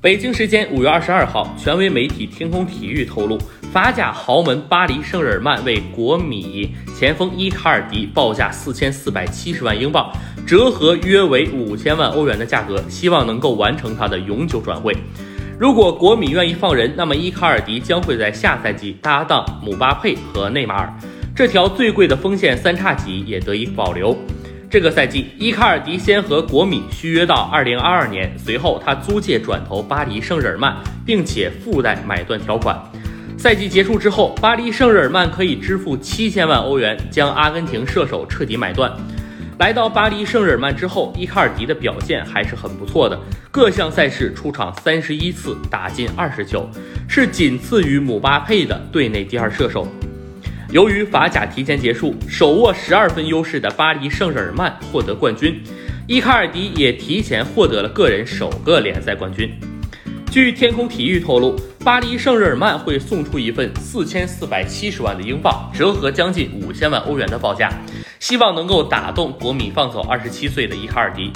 北京时间五月二十二号，权威媒体天空体育透露，法甲豪门巴黎圣日耳曼为国米前锋伊卡尔迪报价四千四百七十万英镑，折合约为五千万欧元的价格，希望能够完成他的永久转会。如果国米愿意放人，那么伊卡尔迪将会在下赛季搭档姆巴佩和内马尔，这条最贵的锋线三叉戟也得以保留。这个赛季，伊卡尔迪先和国米续约到二零二二年，随后他租借转投巴黎圣日耳曼，并且附带买断条款。赛季结束之后，巴黎圣日耳曼可以支付七千万欧元将阿根廷射手彻底买断。来到巴黎圣日耳曼之后，伊卡尔迪的表现还是很不错的，各项赛事出场三十一次，打进二十球，是仅次于姆巴佩的队内第二射手。由于法甲提前结束，手握十二分优势的巴黎圣日耳曼获得冠军，伊卡尔迪也提前获得了个人首个联赛冠军。据天空体育透露，巴黎圣日耳曼会送出一份四千四百七十万的英镑，折合将近五千万欧元的报价，希望能够打动国米放走二十七岁的伊卡尔迪。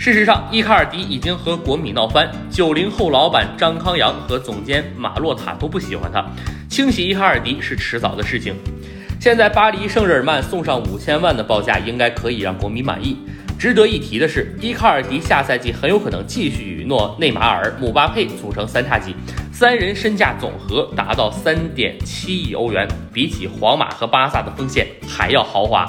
事实上，伊卡尔迪已经和国米闹翻，九零后老板张康阳和总监马洛塔都不喜欢他，清洗伊卡尔迪是迟早的事情。现在巴黎圣日耳曼送上五千万的报价，应该可以让国米满意。值得一提的是，伊卡尔迪下赛季很有可能继续与诺内马尔、姆巴佩组成三叉戟，三人身价总和达到三点七亿欧元，比起皇马和巴萨的锋线还要豪华。